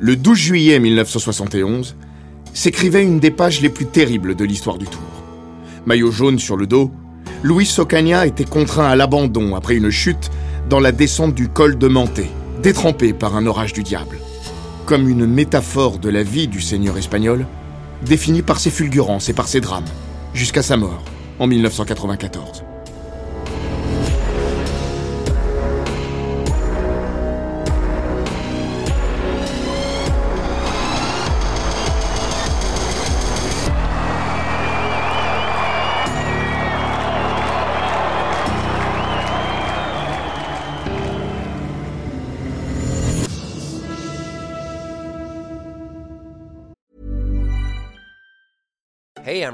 Le 12 juillet 1971, s'écrivait une des pages les plus terribles de l'histoire du Tour. Maillot jaune sur le dos, Luis Ocaña était contraint à l'abandon après une chute dans la descente du col de Manté, détrempé par un orage du diable. Comme une métaphore de la vie du seigneur espagnol, définie par ses fulgurances et par ses drames, jusqu'à sa mort en 1994.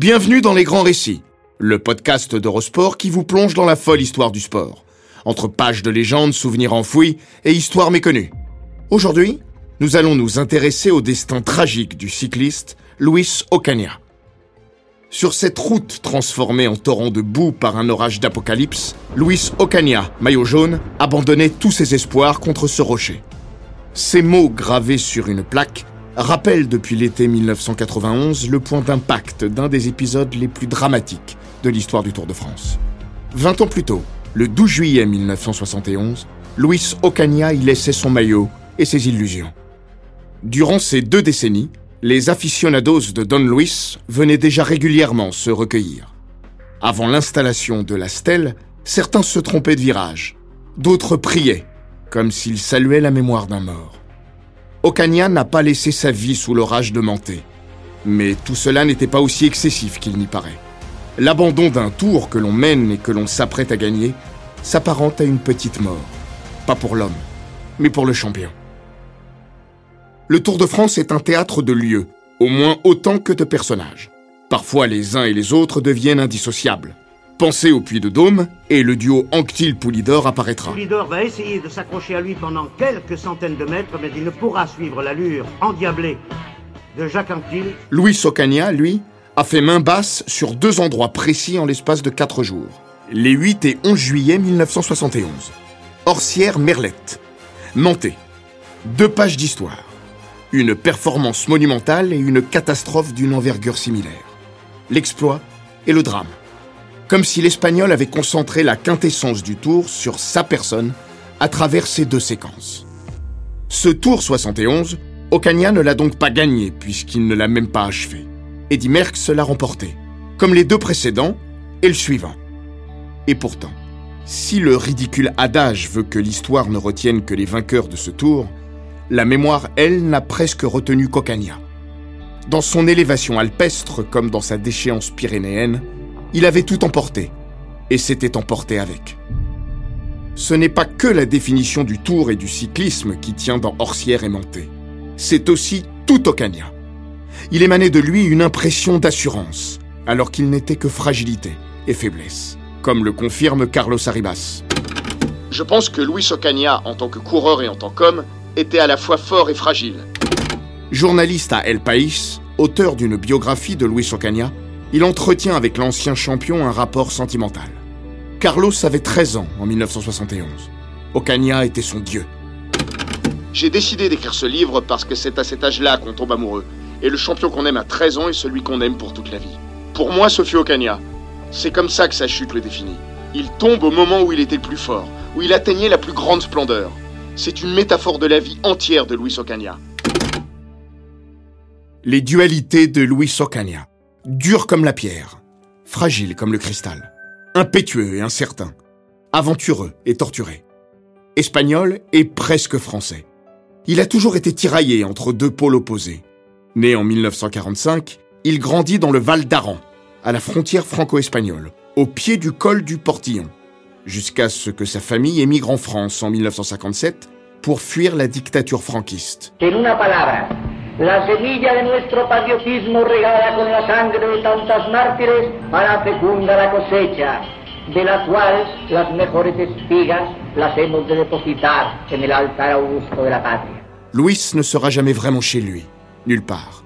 Bienvenue dans Les Grands Récits, le podcast d'Eurosport qui vous plonge dans la folle histoire du sport. Entre pages de légendes, souvenirs enfouis et histoires méconnues. Aujourd'hui, nous allons nous intéresser au destin tragique du cycliste Luis Ocaña. Sur cette route transformée en torrent de boue par un orage d'apocalypse, Luis Ocaña, maillot jaune, abandonnait tous ses espoirs contre ce rocher. Ces mots gravés sur une plaque rappelle depuis l'été 1991 le point d'impact d'un des épisodes les plus dramatiques de l'histoire du Tour de France. Vingt ans plus tôt, le 12 juillet 1971, Luis Ocaña y laissait son maillot et ses illusions. Durant ces deux décennies, les aficionados de Don Luis venaient déjà régulièrement se recueillir. Avant l'installation de la stèle, certains se trompaient de virage, d'autres priaient, comme s'ils saluaient la mémoire d'un mort. Ocaña n'a pas laissé sa vie sous l'orage de Manté. Mais tout cela n'était pas aussi excessif qu'il n'y paraît. L'abandon d'un tour que l'on mène et que l'on s'apprête à gagner s'apparente à une petite mort. Pas pour l'homme, mais pour le champion. Le Tour de France est un théâtre de lieux, au moins autant que de personnages. Parfois les uns et les autres deviennent indissociables. Pensez au Puy de Dôme et le duo Anctil-Poulidor apparaîtra. Poulidor va essayer de s'accrocher à lui pendant quelques centaines de mètres, mais il ne pourra suivre l'allure endiablée de Jacques Anquetil. Louis Ocaña, lui, a fait main basse sur deux endroits précis en l'espace de quatre jours. Les 8 et 11 juillet 1971. Orsières-Merlette. Manté. Deux pages d'histoire. Une performance monumentale et une catastrophe d'une envergure similaire. L'exploit et le drame. Comme si l'Espagnol avait concentré la quintessence du tour sur sa personne à travers ces deux séquences. Ce tour 71, Ocaña ne l'a donc pas gagné puisqu'il ne l'a même pas achevé. Eddy Merckx l'a remporté, comme les deux précédents et le suivant. Et pourtant, si le ridicule adage veut que l'histoire ne retienne que les vainqueurs de ce tour, la mémoire, elle, n'a presque retenu qu'Ocaña. Dans son élévation alpestre comme dans sa déchéance pyrénéenne, il avait tout emporté, et s'était emporté avec. Ce n'est pas que la définition du tour et du cyclisme qui tient dans Orsières et Manté. C'est aussi tout Ocaña. Il émanait de lui une impression d'assurance, alors qu'il n'était que fragilité et faiblesse, comme le confirme Carlos Arribas. Je pense que Luis Ocaña, en tant que coureur et en tant qu'homme, était à la fois fort et fragile. Journaliste à El País, auteur d'une biographie de Luis Ocaña, il entretient avec l'ancien champion un rapport sentimental. Carlos avait 13 ans en 1971. Ocaña était son dieu. J'ai décidé d'écrire ce livre parce que c'est à cet âge-là qu'on tombe amoureux. Et le champion qu'on aime à 13 ans est celui qu'on aime pour toute la vie. Pour moi, ce fut Ocaña. C'est comme ça que sa chute le définit. Il tombe au moment où il était le plus fort, où il atteignait la plus grande splendeur. C'est une métaphore de la vie entière de Luis Ocaña. Les dualités de Luis Ocaña. Dur comme la pierre, fragile comme le cristal, impétueux et incertain, aventureux et torturé, espagnol et presque français. Il a toujours été tiraillé entre deux pôles opposés. Né en 1945, il grandit dans le Val d'Aran, à la frontière franco-espagnole, au pied du col du Portillon, jusqu'à ce que sa famille émigre en France en 1957 pour fuir la dictature franquiste. La semilla de nuestro patriotismo regada con la sangre de tantas mártires hará fecunda la cosecha, de la cual las mejores espigas las hemos de depositar en el altar augusto de la patria. Louis ne sera jamais vraiment chez lui, nulle part.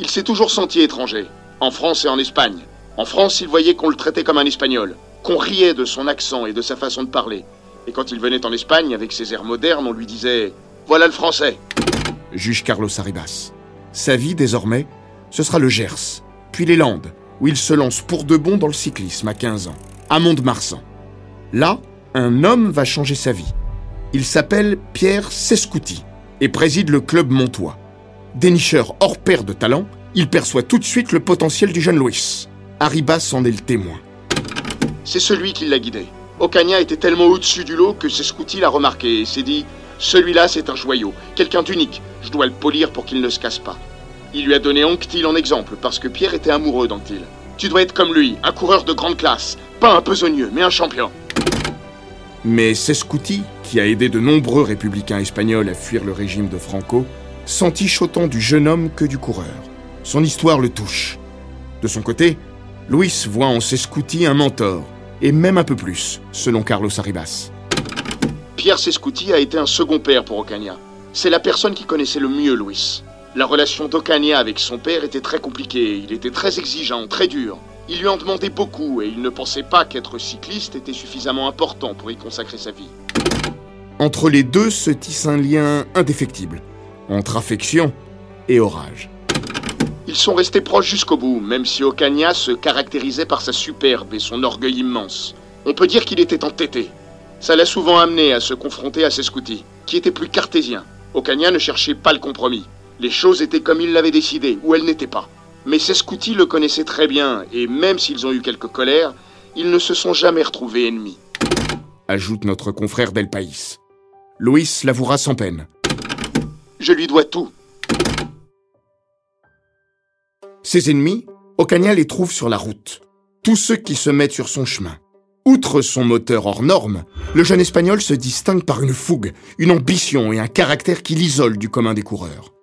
Il s'est toujours senti étranger, en France et en Espagne. En France, il voyait qu'on le traitait comme un espagnol, qu'on riait de son accent et de sa façon de parler. Et quand il venait en Espagne avec ses airs modernes, on lui disait Voilà le français Juge Carlos Arribas. Sa vie, désormais, ce sera le Gers, puis les Landes, où il se lance pour de bon dans le cyclisme à 15 ans, à Mont-de-Marsan. Là, un homme va changer sa vie. Il s'appelle Pierre Sescouti et préside le club montois. Dénicheur hors pair de talent, il perçoit tout de suite le potentiel du jeune Louis. Arribas en est le témoin. C'est celui qui l'a guidé. Ocaña était tellement au-dessus du lot que Sescouti l'a remarqué et s'est dit Celui-là, c'est un joyau, quelqu'un d'unique. Je dois le polir pour qu'il ne se casse pas. Il lui a donné Anctil en exemple parce que Pierre était amoureux d'Anctil. Tu dois être comme lui, un coureur de grande classe. Pas un besogneux, mais un champion. Mais Sescouti, qui a aidé de nombreux républicains espagnols à fuir le régime de Franco, sentiche autant du jeune homme que du coureur. Son histoire le touche. De son côté, Luis voit en Sescouti un mentor, et même un peu plus, selon Carlos Arribas. Pierre Sescouti a été un second père pour Ocaña. C'est la personne qui connaissait le mieux Luis. La relation d'Ocaña avec son père était très compliquée, il était très exigeant, très dur. Il lui en demandait beaucoup et il ne pensait pas qu'être cycliste était suffisamment important pour y consacrer sa vie. Entre les deux se tisse un lien indéfectible, entre affection et orage. Ils sont restés proches jusqu'au bout, même si Ocaña se caractérisait par sa superbe et son orgueil immense. On peut dire qu'il était entêté. Ça l'a souvent amené à se confronter à Sescouti, qui était plus cartésien. Ocaña ne cherchait pas le compromis. Les choses étaient comme il l'avait décidé, ou elles n'étaient pas. Mais Sescouti le connaissait très bien, et même s'ils ont eu quelques colères, ils ne se sont jamais retrouvés ennemis. Ajoute notre confrère Del País. Louis l'avouera sans peine. Je lui dois tout. Ses ennemis, Ocaña les trouve sur la route. Tous ceux qui se mettent sur son chemin. Outre son moteur hors norme, le jeune Espagnol se distingue par une fougue, une ambition et un caractère qui l'isole du commun des coureurs.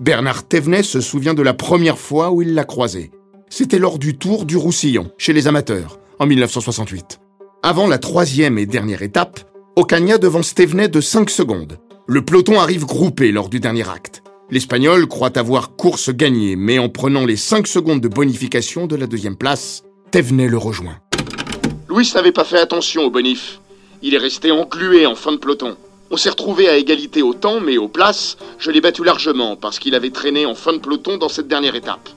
Bernard Thévenet se souvient de la première fois où il l'a croisé. C'était lors du Tour du Roussillon, chez les amateurs, en 1968. Avant la troisième et dernière étape, Ocaña devance Thévenet de 5 secondes. Le peloton arrive groupé lors du dernier acte. L'Espagnol croit avoir course gagnée, mais en prenant les 5 secondes de bonification de la deuxième place, Thévenet le rejoint. Louis n'avait pas fait attention au bonif. Il est resté englué en fin de peloton. On s'est retrouvé à égalité au temps, mais aux places, je l'ai battu largement parce qu'il avait traîné en fin de peloton dans cette dernière étape.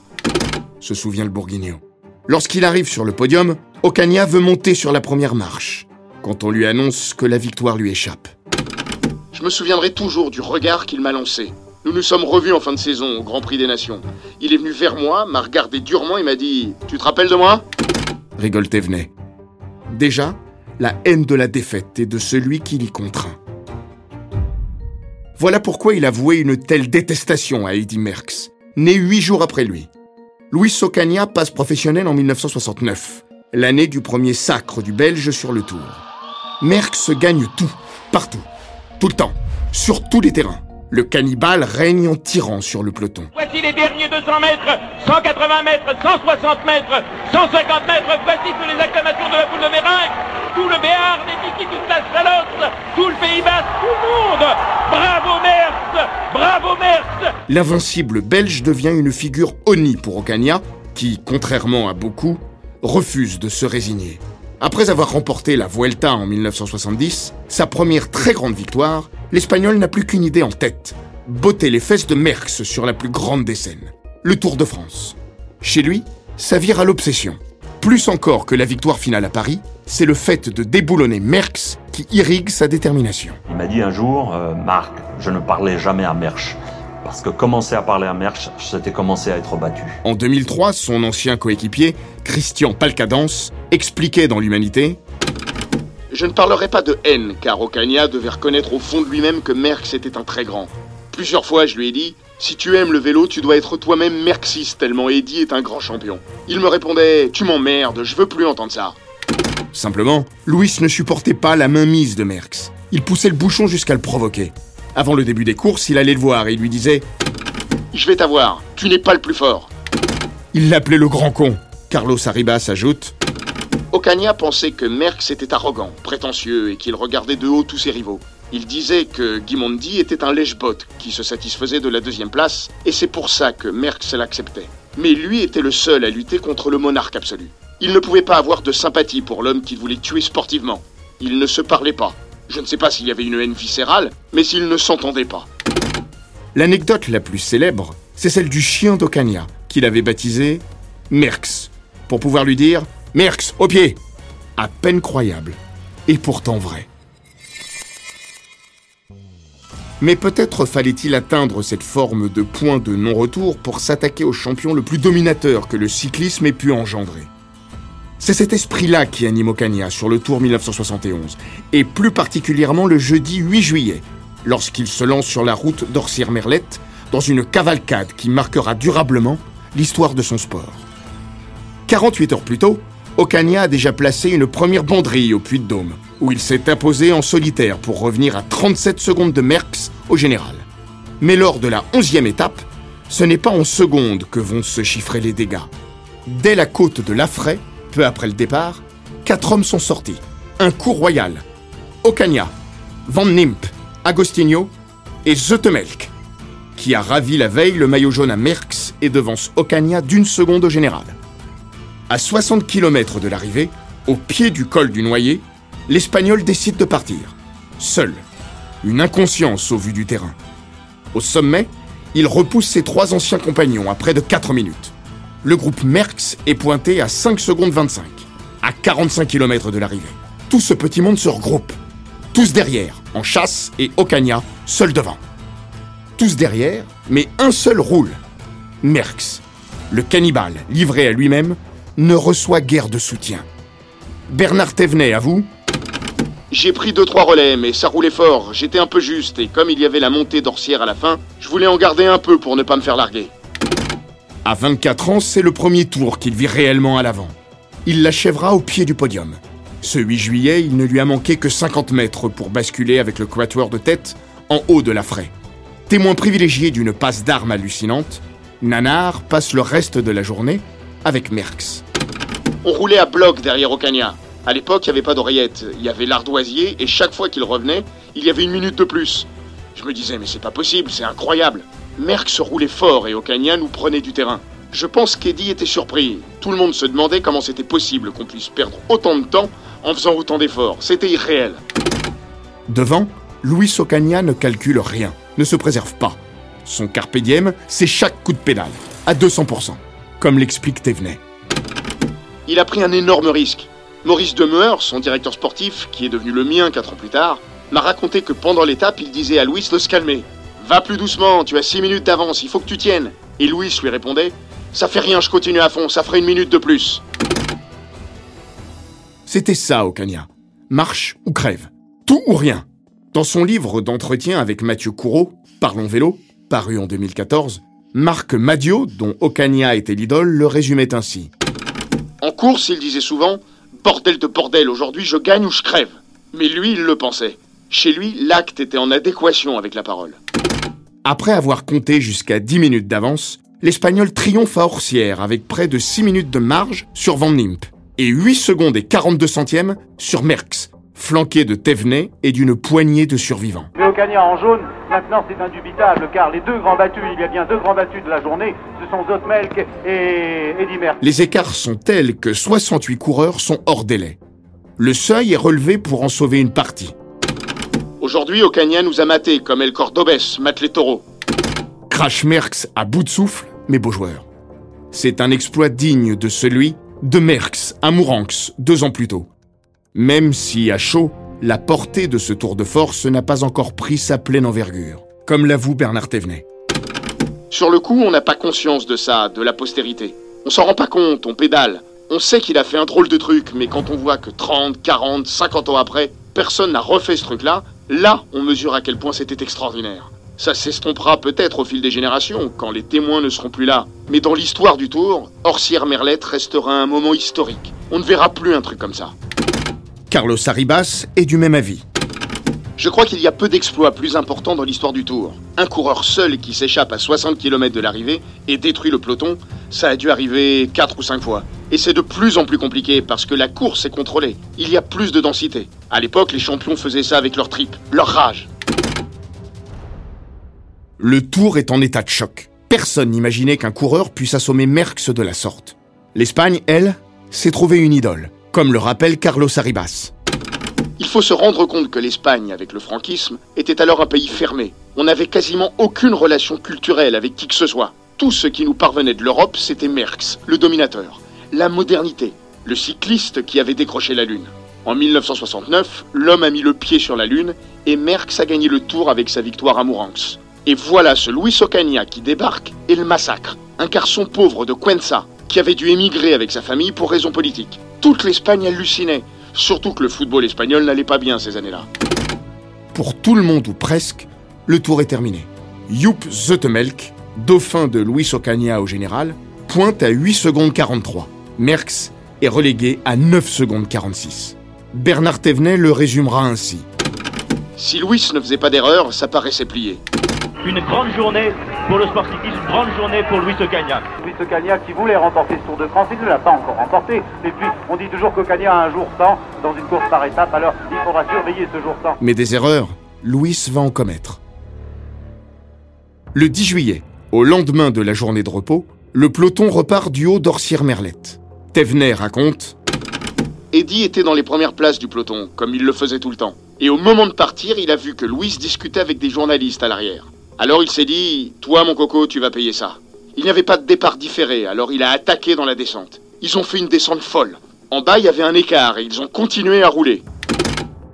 Se souvient le Bourguignon. Lorsqu'il arrive sur le podium, Ocaña veut monter sur la première marche, quand on lui annonce que la victoire lui échappe. Je me souviendrai toujours du regard qu'il m'a lancé. Nous nous sommes revus en fin de saison au Grand Prix des Nations. Il est venu vers moi, m'a regardé durement et m'a dit Tu te rappelles de moi? Rigole Thévenet. Déjà, la haine de la défaite et de celui qui l'y contraint. Voilà pourquoi il a voué une telle détestation à Eddy Merckx, né huit jours après lui. Louis Ocaña passe professionnel en 1969, l'année du premier sacre du Belge sur le Tour. Merckx gagne tout, partout, tout le temps, sur tous les terrains. Le cannibale règne en tyran sur le peloton. Voici les derniers 200 mètres, 180 mètres, 160 mètres, 150 mètres. Voici toutes les acclamations de la foule de Méringue. Tout le Béarn est ici, toute la Chalosse, tout le Pays Basque, tout le monde. Bravo Merckx, bravo Merckx. L'invincible belge devient une figure honnie pour Ocaña, qui, contrairement à beaucoup, refuse de se résigner. Après avoir remporté la Vuelta en 1970, sa première très grande victoire, l'Espagnol n'a plus qu'une idée en tête. Botter les fesses de Merckx sur la plus grande des scènes. Le Tour de France. Chez lui, ça vire à l'obsession. Plus encore que la victoire finale à Paris, c'est le fait de déboulonner Merckx qui irrigue sa détermination. Il m'a dit un jour, euh, Marc, je ne parlais jamais à Merckx. Parce que commencer à parler à Merckx, c'était commencer à être battu. En 2003, son ancien coéquipier, Christian Palcadance, expliquait dans l'Humanité Je ne parlerai pas de haine, car Ocaña devait reconnaître au fond de lui-même que Merckx était un très grand. Plusieurs fois, je lui ai dit Si tu aimes le vélo, tu dois être toi-même Merckxiste, tellement Eddy est un grand champion. Il me répondait Tu m'emmerdes, je veux plus entendre ça. Simplement, Louis ne supportait pas la mainmise de Merckx. Il poussait le bouchon jusqu'à le provoquer. Avant le début des courses, il allait le voir et lui disait Je vais t'avoir, tu n'es pas le plus fort. Il l'appelait le grand con. Carlos Arribas ajoute Ocaña pensait que Merckx était arrogant, prétentieux et qu'il regardait de haut tous ses rivaux. Il disait que Gimondi était un lèche-bot qui se satisfaisait de la deuxième place et c'est pour ça que Merckx l'acceptait. Mais lui était le seul à lutter contre le monarque absolu. Il ne pouvait pas avoir de sympathie pour l'homme qu'il voulait tuer sportivement. Ils ne se parlaient pas. Je ne sais pas s'il y avait une haine viscérale, mais s'ils ne s'entendaient pas. L'anecdote la plus célèbre, c'est celle du chien d'Ocaña, qu'il avait baptisé Merckx, pour pouvoir lui dire Merckx, au pied À peine croyable, et pourtant vrai. Mais peut-être fallait-il atteindre cette forme de point de non-retour pour s'attaquer au champion le plus dominateur que le cyclisme ait pu engendrer. C'est cet esprit-là qui anime Ocaña sur le Tour 1971, et plus particulièrement le jeudi 8 juillet, lorsqu'il se lance sur la route d'Orsières-Merlette dans une cavalcade qui marquera durablement l'histoire de son sport. 48 heures plus tôt, Ocaña a déjà placé une première banderille au Puy-de-Dôme, où il s'est imposé en solitaire pour revenir à 37 secondes de Merckx au général. Mais lors de la 11e étape, ce n'est pas en secondes que vont se chiffrer les dégâts. Dès la côte de Lafray, peu après le départ, quatre hommes sont sortis. Un coup royal. Ocaña, Van Nimp, Agostinho et Zotemelk, qui a ravi la veille le maillot jaune à Merckx et devance Ocaña d'une seconde au général. À 60 km de l'arrivée, au pied du col du Noyer, l'Espagnol décide de partir. Seul. Une inconscience au vu du terrain. Au sommet, il repousse ses trois anciens compagnons à près de 4 minutes. Le groupe Merckx est pointé à 5 secondes 25, à 45 km de l'arrivée. Tout ce petit monde se regroupe. Tous derrière, en chasse, et Ocaña, seul devant. Tous derrière, mais un seul roule. Merckx, le cannibale livré à lui-même, ne reçoit guère de soutien. Bernard Thévenet, à vous J'ai pris deux trois relais, mais ça roulait fort. J'étais un peu juste, et comme il y avait la montée d'Orsière à la fin, je voulais en garder un peu pour ne pas me faire larguer. À 24 ans, c'est le premier tour qu'il vit réellement à l'avant. Il l'achèvera au pied du podium. Ce 8 juillet, il ne lui a manqué que 50 mètres pour basculer avec le quatuor de tête en haut de la fraie. Témoin privilégié d'une passe d'armes hallucinante, Nanar passe le reste de la journée avec Merckx. On roulait à bloc derrière Ocaña. À l'époque, il n'y avait pas d'oreillette, il y avait l'ardoisier, et chaque fois qu'il revenait, il y avait une minute de plus. Je me disais, mais c'est pas possible, c'est incroyable. Merckx roulait fort et Ocaña nous prenait du terrain. Je pense qu'Eddie était surpris. Tout le monde se demandait comment c'était possible qu'on puisse perdre autant de temps en faisant autant d'efforts. C'était irréel. Devant, Luis Ocaña ne calcule rien, ne se préserve pas. Son carpe diem, c'est chaque coup de pédale, à 200%, comme l'explique Thévenet. Il a pris un énorme risque. Maurice Demeur, son directeur sportif, qui est devenu le mien quatre ans plus tard, m'a raconté que pendant l'étape, il disait à Louis de se calmer. Va plus doucement, tu as six minutes d'avance, il faut que tu tiennes. Et Louis lui répondait Ça fait rien, je continue à fond, ça ferait une minute de plus. C'était ça, Ocaña. Marche ou crève. Tout ou rien. Dans son livre d'entretien avec Mathieu Courreau, Parlons vélo, paru en 2014, Marc Madio, dont Ocaña était l'idole, le résumait ainsi. En course, il disait souvent Bordel de bordel, aujourd'hui je gagne ou je crève. Mais lui, il le pensait. Chez lui, l'acte était en adéquation avec la parole. Après avoir compté jusqu'à 10 minutes d'avance, l'Espagnol triomphe à Orsières avec près de 6 minutes de marge sur Van Nimp et 8 secondes et 42 centièmes sur Merckx, flanqué de Thévenet et d'une poignée de survivants. En jaune, maintenant c'est indubitable, car les deux grands battus, il y a bien deux grands battus de la journée, ce sont Zotmelk et Eddy Merckx. Les écarts sont tels que 68 coureurs sont hors délai. Le seuil est relevé pour en sauver une partie. Aujourd'hui, Ocaña nous a matés comme El Cordobés mate les taureaux. Crash Merckx à bout de souffle, mais beau joueur. C'est un exploit digne de celui de Merckx à Mouranx deux ans plus tôt. Même si, à chaud, la portée de ce tour de force n'a pas encore pris sa pleine envergure, comme l'avoue Bernard Thévenet. Sur le coup, on n'a pas conscience de ça, de la postérité. On s'en rend pas compte, on pédale. On sait qu'il a fait un drôle de truc, mais quand on voit que 30, 40, 50 ans après, personne n'a refait ce truc-là, là, on mesure à quel point c'était extraordinaire. Ça s'estompera peut-être au fil des générations, quand les témoins ne seront plus là. Mais dans l'histoire du Tour, Orsières-Merlette restera un moment historique. On ne verra plus un truc comme ça. Carlos Arribas est du même avis. Je crois qu'il y a peu d'exploits plus importants dans l'histoire du Tour. Un coureur seul qui s'échappe à 60 km de l'arrivée et détruit le peloton, ça a dû arriver 4 ou 5 fois. Et c'est de plus en plus compliqué parce que la course est contrôlée. Il y a plus de densité. À l'époque, les champions faisaient ça avec leur tripes, leur rage. Le Tour est en état de choc. Personne n'imaginait qu'un coureur puisse assommer Merckx de la sorte. L'Espagne, elle, s'est trouvée une idole, comme le rappelle Carlos Arribas. Il faut se rendre compte que l'Espagne, avec le franquisme, était alors un pays fermé. On n'avait quasiment aucune relation culturelle avec qui que ce soit. Tout ce qui nous parvenait de l'Europe, c'était Merckx, le dominateur. La modernité, le cycliste qui avait décroché la Lune. En 1969, l'homme a mis le pied sur la Lune et Merckx a gagné le tour avec sa victoire à Mourenx. Et voilà ce Luis Ocaña qui débarque et le massacre. Un garçon pauvre de Cuenca qui avait dû émigrer avec sa famille pour raisons politiques. Toute l'Espagne hallucinait. Surtout que le football espagnol n'allait pas bien ces années-là. Pour tout le monde ou presque, le tour est terminé. Joop Zoetemelk, dauphin de Luis Ocaña au général, pointe à 8 secondes 43. Merckx est relégué à 9 secondes 46. Bernard Thévenet le résumera ainsi. Si Luis ne faisait pas d'erreur, ça paraissait plié. Une grande journée pour le sport cycliste, une grande journée pour Luis Ocaña. Luis Ocaña qui voulait remporter ce Tour de France, il ne l'a pas encore remporté. Et puis, on dit toujours qu'Ocaña a un jour sans dans une course par étape, alors il faudra surveiller ce jour sans. Mais des erreurs, Luis va en commettre. Le 10 juillet, au lendemain de la journée de repos, le peloton repart du haut d'Orsières-Merlette. Thévenet raconte Eddie était dans les premières places du peloton, comme il le faisait tout le temps. Et au moment de partir, il a vu que Louis discutait avec des journalistes à l'arrière. Alors il s'est dit Toi, mon coco, tu vas payer ça. Il n'y avait pas de départ différé, alors il a attaqué dans la descente. Ils ont fait une descente folle. En bas, il y avait un écart et ils ont continué à rouler.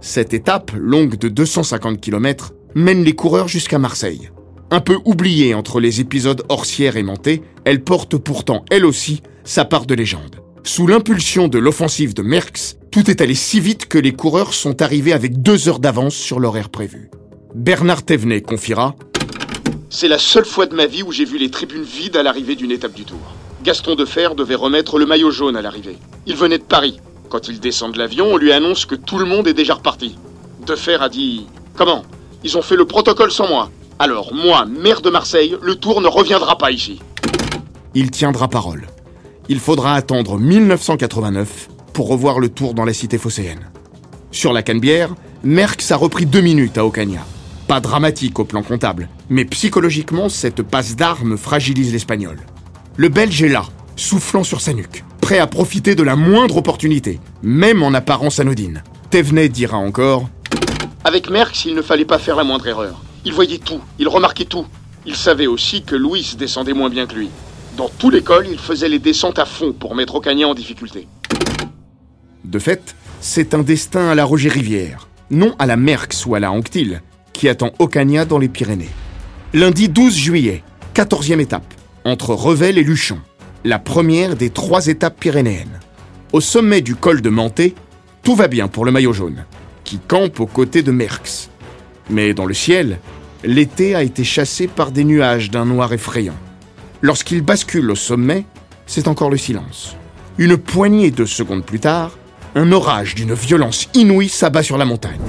Cette étape, longue de 250 km, mène les coureurs jusqu'à Marseille. Un peu oubliée entre les épisodes Orsières et elle porte pourtant, elle aussi, sa part de légende. Sous l'impulsion de l'offensive de Merckx, tout est allé si vite que les coureurs sont arrivés avec deux heures d'avance sur l'horaire prévu. Bernard Thévenet confiera C'est la seule fois de ma vie où j'ai vu les tribunes vides à l'arrivée d'une étape du Tour. Gaston Defer devait remettre le maillot jaune à l'arrivée. Il venait de Paris. Quand il descend de l'avion, on lui annonce que tout le monde est déjà reparti. Defer a dit Comment? Ils ont fait le protocole sans moi. Alors, moi, maire de Marseille, le Tour ne reviendra pas ici. Il tiendra parole il faudra attendre 1989 pour revoir le tour dans la cité phocéenne. Sur la Canebière, Merckx a repris deux minutes à Ocaña. Pas dramatique au plan comptable, mais psychologiquement, cette passe d'armes fragilise l'Espagnol. Le Belge est là, soufflant sur sa nuque, prêt à profiter de la moindre opportunité, même en apparence anodine. Thévenet dira encore Avec Merckx, il ne fallait pas faire la moindre erreur. Il voyait tout, il remarquait tout. Il savait aussi que Louis descendait moins bien que lui. Dans tout l'école, il faisait les descentes à fond pour mettre Ocaña en difficulté. De fait, c'est un destin à la Roger Rivière, non à la Merckx ou à la Anctil, qui attend Ocaña dans les Pyrénées. Lundi 12 juillet, 14e étape, entre Revel et Luchon, la première des trois étapes pyrénéennes. Au sommet du col de Manté, tout va bien pour le maillot jaune, qui campe aux côtés de Merckx. Mais dans le ciel, l'été a été chassé par des nuages d'un noir effrayant. Lorsqu'il bascule au sommet, c'est encore le silence. Une poignée de secondes plus tard, un orage d'une violence inouïe s'abat sur la montagne.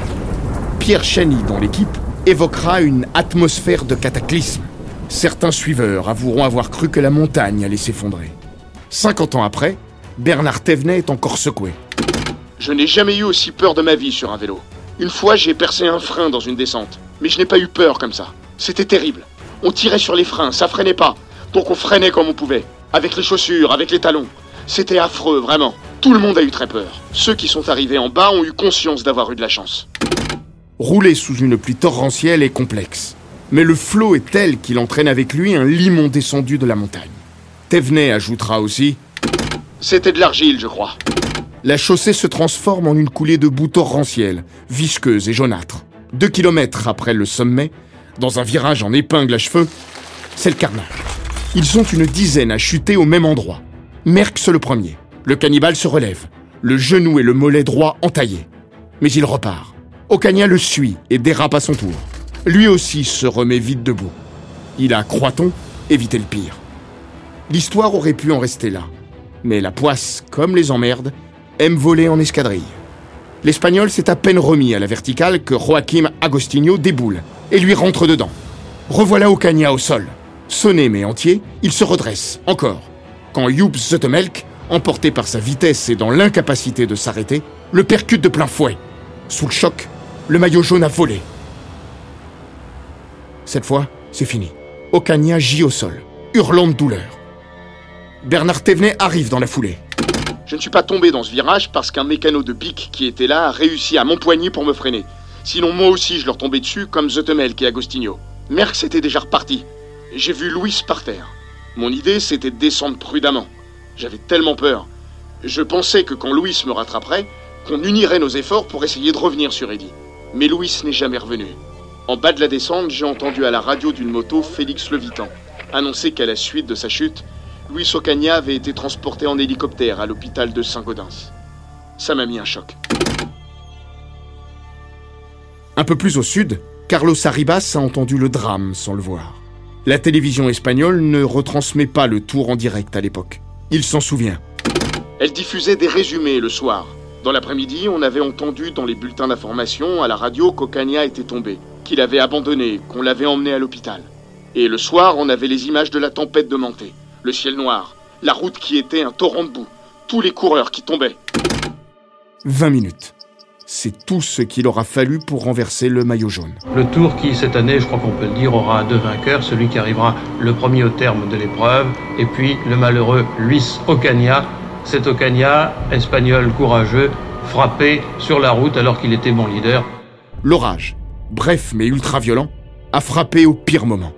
Pierre Chany, dans l'équipe, évoquera une atmosphère de cataclysme. Certains suiveurs avoueront avoir cru que la montagne allait s'effondrer. 50 ans après, Bernard Thévenet est encore secoué. Je n'ai jamais eu aussi peur de ma vie sur un vélo. Une fois, j'ai percé un frein dans une descente, mais je n'ai pas eu peur comme ça. C'était terrible. On tirait sur les freins, ça freinait pas. Donc on freinait comme on pouvait. Avec les chaussures, avec les talons. C'était affreux, vraiment. Tout le monde a eu très peur. Ceux qui sont arrivés en bas ont eu conscience d'avoir eu de la chance. Rouler sous une pluie torrentielle est complexe. Mais le flot est tel qu'il entraîne avec lui un limon descendu de la montagne. Thévenet ajoutera aussi C'était de l'argile, je crois. La chaussée se transforme en une coulée de boue torrentielle, visqueuse et jaunâtre. Deux kilomètres après le sommet, dans un virage en épingle à cheveux, c'est le carnage. Ils sont une dizaine à chuter au même endroit. Merckx le premier. Le cannibale se relève, le genou et le mollet droit entaillés. Mais il repart. Ocaña le suit et dérape à son tour. Lui aussi se remet vite debout. Il a, croit-on, évité le pire. L'histoire aurait pu en rester là. Mais la poisse, comme les emmerdes, aime voler en escadrille. L'Espagnol s'est à peine remis à la verticale que Joaquim Agostinho déboule et lui rentre dedans. Revoilà Ocaña au sol. Sonné mais entier, il se redresse, encore, quand Joop Zotemelk, emporté par sa vitesse et dans l'incapacité de s'arrêter, le percute de plein fouet. Sous le choc, le maillot jaune a volé. Cette fois, c'est fini. Ocaña gît au sol, hurlant de douleur. Bernard Thévenet arrive dans la foulée. Je ne suis pas tombé dans ce virage parce qu'un mécano de pique qui était là a réussi à m'empoigner pour me freiner. Sinon, moi aussi, je leur tombais dessus comme Zotemelk et Agostinho. Merckx était déjà reparti. J'ai vu Louis par terre. Mon idée, c'était de descendre prudemment. J'avais tellement peur. Je pensais que quand Louis me rattraperait, qu'on unirait nos efforts pour essayer de revenir sur Eddie. Mais Louis n'est jamais revenu. En bas de la descente, j'ai entendu à la radio d'une moto Félix Levitan annoncer qu'à la suite de sa chute, Louis Ocaña avait été transporté en hélicoptère à l'hôpital de Saint-Gaudens. Ça m'a mis un choc. Un peu plus au sud, Carlos Arribas a entendu le drame sans le voir. La télévision espagnole ne retransmet pas le tour en direct à l'époque. Il s'en souvient. Elle diffusait des résumés le soir. Dans l'après-midi, on avait entendu dans les bulletins d'information à la radio qu'Ocaña était tombé, qu'il avait abandonné, qu'on l'avait emmené à l'hôpital. Et le soir, on avait les images de la tempête de Manté, le ciel noir, la route qui était un torrent de boue, tous les coureurs qui tombaient. 20 minutes. C'est tout ce qu'il aura fallu pour renverser le maillot jaune. Le tour qui, cette année, je crois qu'on peut le dire, aura deux vainqueurs, celui qui arrivera le premier au terme de l'épreuve, et puis le malheureux Luis Ocaña, cet Ocaña, espagnol courageux, frappé sur la route alors qu'il était mon leader. L'orage, bref mais ultra violent, a frappé au pire moment.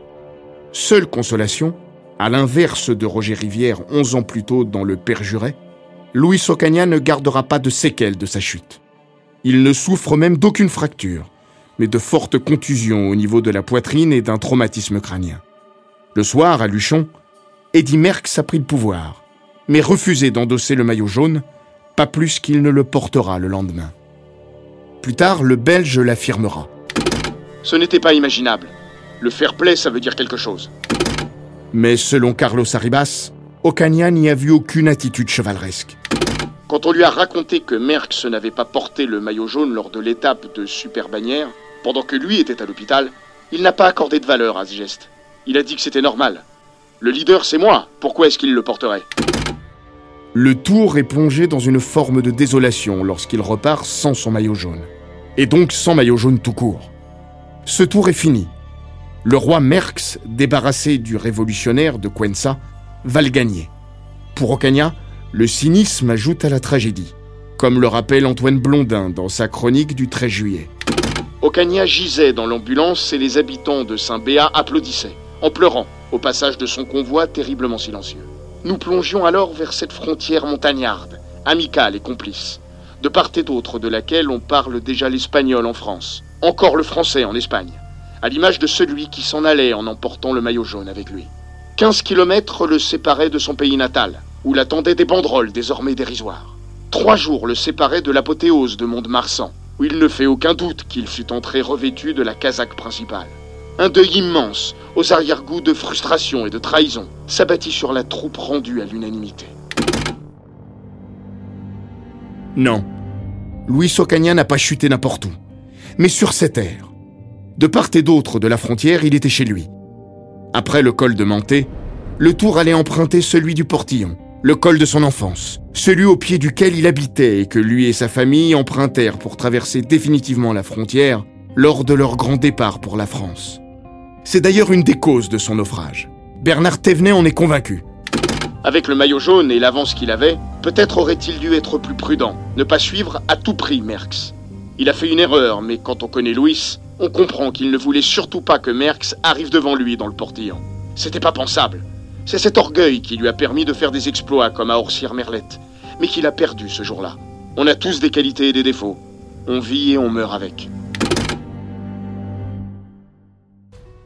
Seule consolation, à l'inverse de Roger Rivière 11 ans plus tôt dans Le Père Juret, Luis Ocaña ne gardera pas de séquelles de sa chute. Il ne souffre même d'aucune fracture, mais de fortes contusions au niveau de la poitrine et d'un traumatisme crânien. Le soir, à Luchon, Eddie Merckx a pris le pouvoir, mais refusé d'endosser le maillot jaune, pas plus qu'il ne le portera le lendemain. Plus tard, le Belge l'affirmera. Ce n'était pas imaginable. Le fair play, ça veut dire quelque chose. Mais selon Carlos Arribas, Ocaña n'y a vu aucune attitude chevaleresque. Quand on lui a raconté que Merckx n'avait pas porté le maillot jaune lors de l'étape de Super Bannière, pendant que lui était à l'hôpital, il n'a pas accordé de valeur à ce geste. Il a dit que c'était normal. Le leader, c'est moi. Pourquoi est-ce qu'il le porterait? Le tour est plongé dans une forme de désolation lorsqu'il repart sans son maillot jaune. Et donc sans maillot jaune tout court. Ce tour est fini. Le roi Merckx, débarrassé du révolutionnaire de Cuenca, va le gagner. Pour Ocaña, le cynisme ajoute à la tragédie, comme le rappelle Antoine Blondin dans sa chronique du 13 juillet. Ocaña gisait dans l'ambulance et les habitants de Saint-Béat applaudissaient, en pleurant, au passage de son convoi terriblement silencieux. Nous plongions alors vers cette frontière montagnarde, amicale et complice, de part et d'autre de laquelle on parle déjà l'espagnol en France, encore le français en Espagne, à l'image de celui qui s'en allait en emportant le maillot jaune avec lui. 15 kilomètres le séparaient de son pays natal, où l'attendaient des banderoles désormais dérisoires. Trois jours le séparaient de l'apothéose de Mont-de-Marsan, où il ne fait aucun doute qu'il fût entré revêtu de la casaque principale. Un deuil immense, aux arrière-goûts de frustration et de trahison, s'abattit sur la troupe rendue à l'unanimité. Non, Louis Ocaña n'a pas chuté n'importe où, mais sur cette terre. De part et d'autre de la frontière, il était chez lui. Après le col de Manté, le tour allait emprunter celui du Portillon, le col de son enfance, celui au pied duquel il habitait et que lui et sa famille empruntèrent pour traverser définitivement la frontière lors de leur grand départ pour la France. C'est d'ailleurs une des causes de son naufrage. Bernard Thévenet en est convaincu. Avec le maillot jaune et l'avance qu'il avait, peut-être aurait-il dû être plus prudent, ne pas suivre à tout prix Merckx. Il a fait une erreur, mais quand on connaît Louis, on comprend qu'il ne voulait surtout pas que Merckx arrive devant lui dans le portillon. C'était pas pensable. C'est cet orgueil qui lui a permis de faire des exploits comme à Orsières-Merlette, mais qu'il a perdu ce jour-là. On a tous des qualités et des défauts. On vit et on meurt avec.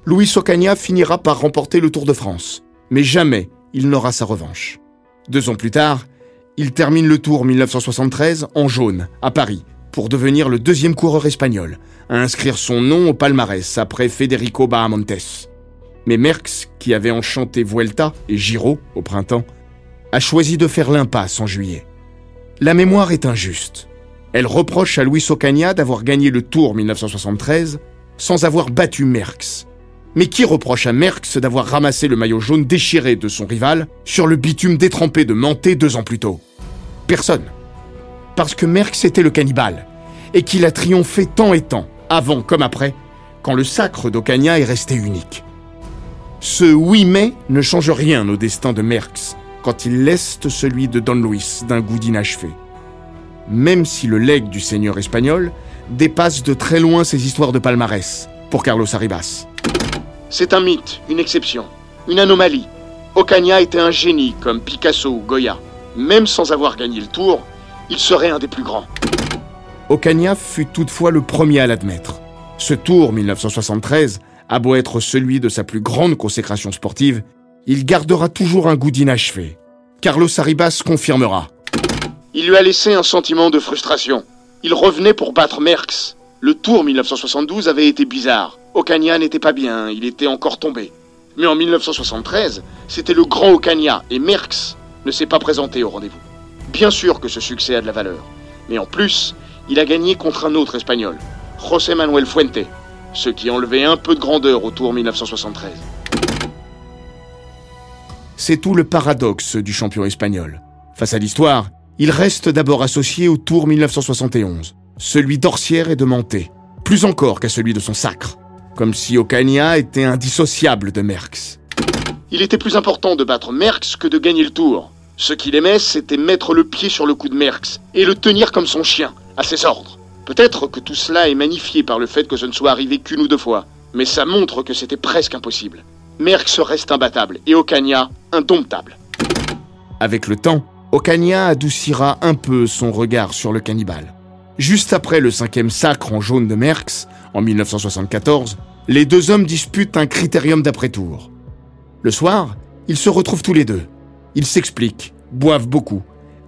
Louis Ocaña finira par remporter le Tour de France, mais jamais il n'aura sa revanche. Deux ans plus tard, il termine le Tour 1973 en jaune, à Paris, pour devenir le deuxième coureur espagnol à inscrire son nom au palmarès après Federico Bahamontes. Mais Merckx, qui avait enchanté Vuelta et Giro au printemps, a choisi de faire l'impasse en juillet. La mémoire est injuste. Elle reproche à Luis Ocaña d'avoir gagné le Tour 1973 sans avoir battu Merckx. Mais qui reproche à Merckx d'avoir ramassé le maillot jaune déchiré de son rival sur le bitume détrempé de Manté deux ans plus tôt? Personne. Parce que Merckx était le cannibale, et qu'il a triomphé tant et tant, avant comme après, quand le sacre d'Ocaña est resté unique. Ce oui mais ne change rien au destin de Merckx quand il leste celui de Don Luis d'un goût d'inachevé. Même si le legs du seigneur espagnol dépasse de très loin ses histoires de palmarès pour Carlos Arribas. C'est un mythe, une exception, une anomalie. Ocaña était un génie comme Picasso ou Goya. Même sans avoir gagné le tour, il serait un des plus grands. Ocaña fut toutefois le premier à l'admettre. Ce tour 1973 a beau être celui de sa plus grande consécration sportive, il gardera toujours un goût d'inachevé. Carlos Arribas confirmera. Il lui a laissé un sentiment de frustration. Il revenait pour battre Merckx. Le tour 1972 avait été bizarre. Ocaña n'était pas bien, il était encore tombé. Mais en 1973, c'était le grand Ocaña et Merckx ne s'est pas présenté au rendez-vous. Bien sûr que ce succès a de la valeur. Mais en plus, il a gagné contre un autre Espagnol, José Manuel Fuente, ce qui enlevait un peu de grandeur au Tour 1973. C'est tout le paradoxe du champion espagnol. Face à l'histoire, il reste d'abord associé au Tour 1971, celui d'Orsière et de Manté, plus encore qu'à celui de son sacre, comme si Ocaña était indissociable de Merckx. Il était plus important de battre Merckx que de gagner le Tour. Ce qu'il aimait, c'était mettre le pied sur le cou de Merckx et le tenir comme son chien, à ses ordres. Peut-être que tout cela est magnifié par le fait que ce ne soit arrivé qu'une ou deux fois, mais ça montre que c'était presque impossible. Merckx reste imbattable et Ocaña indomptable. Avec le temps, Ocaña adoucira un peu son regard sur le cannibale. Juste après le cinquième sacre en jaune de Merckx, en 1974, les deux hommes disputent un critérium d'après-tour. Le soir, ils se retrouvent tous les deux. Ils s'expliquent, boivent beaucoup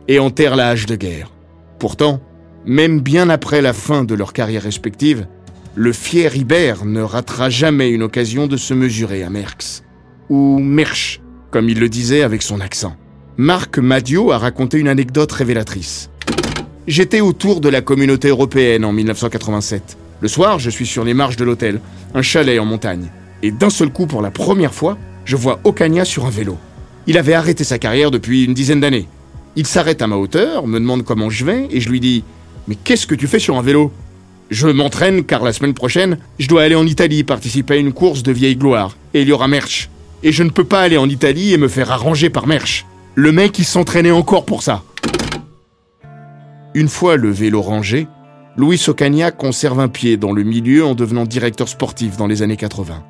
et enterrent la hache de guerre. Pourtant, même bien après la fin de leur carrière respective, le fier Ibert ne ratera jamais une occasion de se mesurer à Merckx. Ou Merch, comme il le disait avec son accent. Marc Madio a raconté une anecdote révélatrice. J'étais autour de la communauté européenne en 1987. Le soir, je suis sur les marches de l'hôtel, un chalet en montagne. Et d'un seul coup, pour la première fois, je vois Ocaña sur un vélo. Il avait arrêté sa carrière depuis une dizaine d'années. Il s'arrête à ma hauteur, me demande comment je vais, et je lui dis Mais qu'est-ce que tu fais sur un vélo? Je m'entraîne car la semaine prochaine, je dois aller en Italie participer à une course de vieille gloire, et il y aura Merch. Et je ne peux pas aller en Italie et me faire arranger par Merch. Le mec, il s'entraînait encore pour ça. Une fois le vélo rangé, Louis Ocaña conserve un pied dans le milieu en devenant directeur sportif dans les années 80.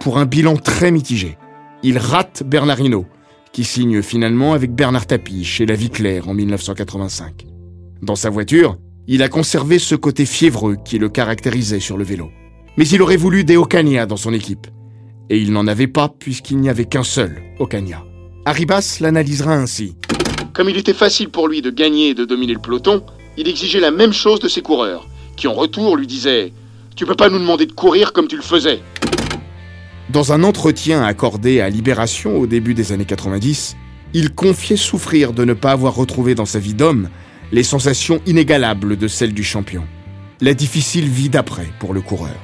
Pour un bilan très mitigé. Il rate Bernard Hinault, qui signe finalement avec Bernard Tapie chez La Vie Claire en 1985. Dans sa voiture, il a conservé ce côté fiévreux qui le caractérisait sur le vélo. Mais il aurait voulu des Ocaña dans son équipe. Et il n'en avait pas puisqu'il n'y avait qu'un seul Ocaña. Arribas l'analysera ainsi. Comme il était facile pour lui de gagner et de dominer le peloton, il exigeait la même chose de ses coureurs, qui en retour lui disaient Tu peux pas nous demander de courir comme tu le faisais. Dans un entretien accordé à Libération au début des années 90, il confiait souffrir de ne pas avoir retrouvé dans sa vie d'homme les sensations inégalables de celles du champion. La difficile vie d'après pour le coureur.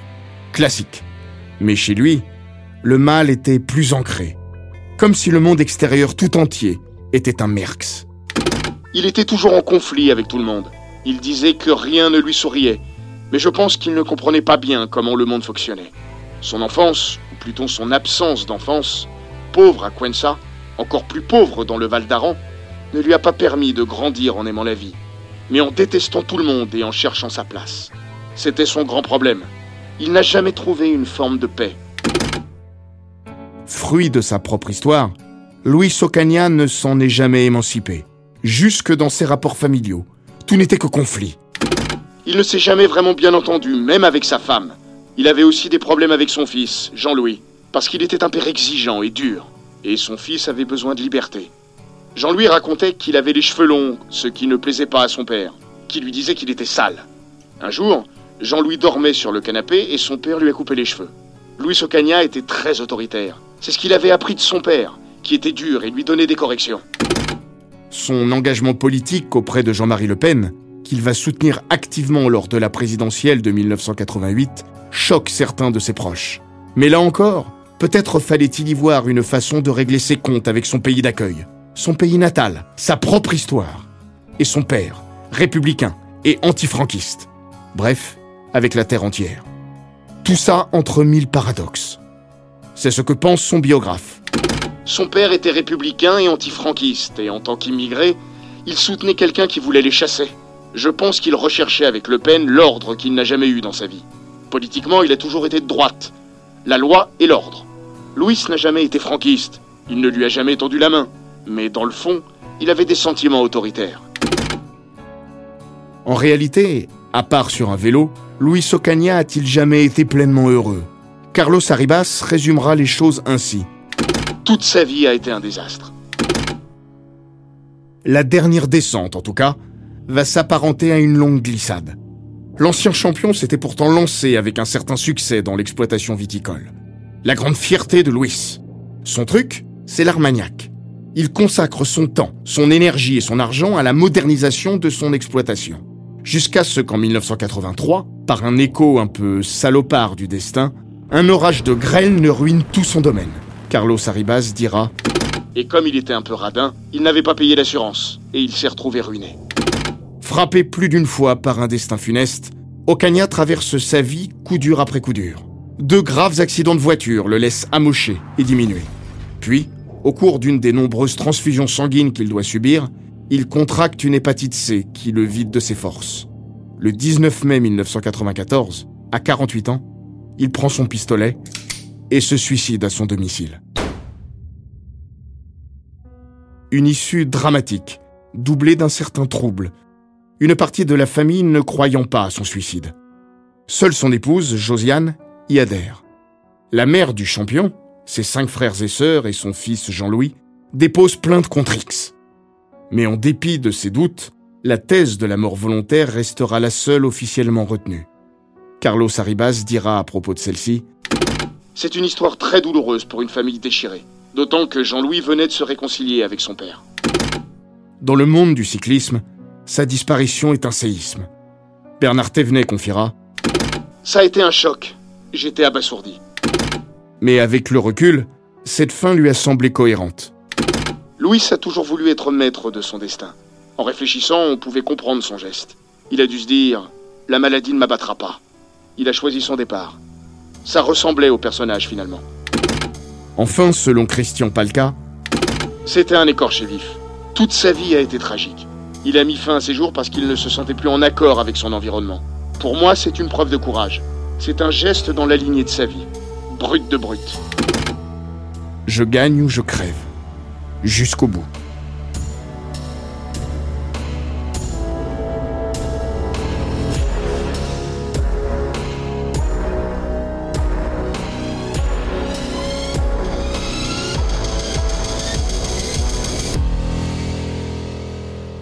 Classique. Mais chez lui, le mal était plus ancré. Comme si le monde extérieur tout entier était un Merx. Il était toujours en conflit avec tout le monde. Il disait que rien ne lui souriait. Mais je pense qu'il ne comprenait pas bien comment le monde fonctionnait. Son enfance, ou plutôt son absence d'enfance, pauvre à Cuenca, encore plus pauvre dans le Val d'Aran, ne lui a pas permis de grandir en aimant la vie, mais en détestant tout le monde et en cherchant sa place. C'était son grand problème. Il n'a jamais trouvé une forme de paix. Fruit de sa propre histoire, Louis Ocaña ne s'en est jamais émancipé. Jusque dans ses rapports familiaux, tout n'était que conflit. Il ne s'est jamais vraiment bien entendu, même avec sa femme. Il avait aussi des problèmes avec son fils, Jean-Louis, parce qu'il était un père exigeant et dur, et son fils avait besoin de liberté. Jean-Louis racontait qu'il avait les cheveux longs, ce qui ne plaisait pas à son père, qui lui disait qu'il était sale. Un jour, Jean-Louis dormait sur le canapé et son père lui a coupé les cheveux. Louis Ocaña était très autoritaire. C'est ce qu'il avait appris de son père, était dur et lui donnait des corrections. Son engagement politique auprès de Jean-Marie Le Pen qu'il va soutenir activement lors de la présidentielle de 1988, choque certains de ses proches. Mais là encore, peut-être fallait-il y voir une façon de régler ses comptes avec son pays d'accueil, son pays natal, sa propre histoire, et son père, républicain et antifranquiste. Bref, avec la terre entière. Tout ça entre mille paradoxes. C'est ce que pense son biographe. Son père était républicain et antifranquiste, et en tant qu'immigré, il soutenait quelqu'un qui voulait les chasser. Je pense qu'il recherchait avec Le Pen l'ordre qu'il n'a jamais eu dans sa vie. Politiquement, il a toujours été de droite. La loi et l'ordre. Louis n'a jamais été franquiste. Il ne lui a jamais tendu la main. Mais dans le fond, il avait des sentiments autoritaires. En réalité, à part sur un vélo, Luis Ocaña a-t-il jamais été pleinement heureux? Carlos Arribas résumera les choses ainsi. Toute sa vie a été un désastre. La dernière descente, en tout cas, va s'apparenter à une longue glissade. L'ancien champion s'était pourtant lancé avec un certain succès dans l'exploitation viticole. La grande fierté de Luis. Son truc, c'est l'Armagnac. Il consacre son temps, son énergie et son argent à la modernisation de son exploitation. Jusqu'à ce qu'en 1983, par un écho un peu salopard du destin, un orage de grêle ne ruine tout son domaine. Carlos Arribas dira Et comme il était un peu radin, il n'avait pas payé l'assurance, et il s'est retrouvé ruiné. Frappé plus d'une fois par un destin funeste, Ocaña traverse sa vie coup dur après coup dur. Deux graves accidents de voiture le laissent amocher et diminuer. Puis, au cours d'une des nombreuses transfusions sanguines qu'il doit subir, il contracte une hépatite C qui le vide de ses forces. Le 19 mai 1994, à 48 ans, il prend son pistolet et se suicide à son domicile. Une issue dramatique, doublée d'un certain trouble, une partie de la famille ne croyant pas à son suicide. Seule son épouse, Josiane, y adhère. La mère du champion, ses cinq frères et sœurs et son fils Jean-Louis déposent plainte contre X. Mais en dépit de ses doutes, la thèse de la mort volontaire restera la seule officiellement retenue. Carlos Arribas dira à propos de celle-ci C'est une histoire très douloureuse pour une famille déchirée, d'autant que Jean-Louis venait de se réconcilier avec son père. Dans le monde du cyclisme, sa disparition est un séisme. Bernard Thévenet confiera Ça a été un choc. J'étais abasourdi. Mais avec le recul, cette fin lui a semblé cohérente. Louis a toujours voulu être maître de son destin. En réfléchissant, on pouvait comprendre son geste. Il a dû se dire La maladie ne m'abattra pas. Il a choisi son départ. Ça ressemblait au personnage finalement. Enfin, selon Christian Palka, c'était un écorché vif. Toute sa vie a été tragique. Il a mis fin à ses jours parce qu'il ne se sentait plus en accord avec son environnement. Pour moi, c'est une preuve de courage. C'est un geste dans la lignée de sa vie. Brut de brut. Je gagne ou je crève jusqu'au bout.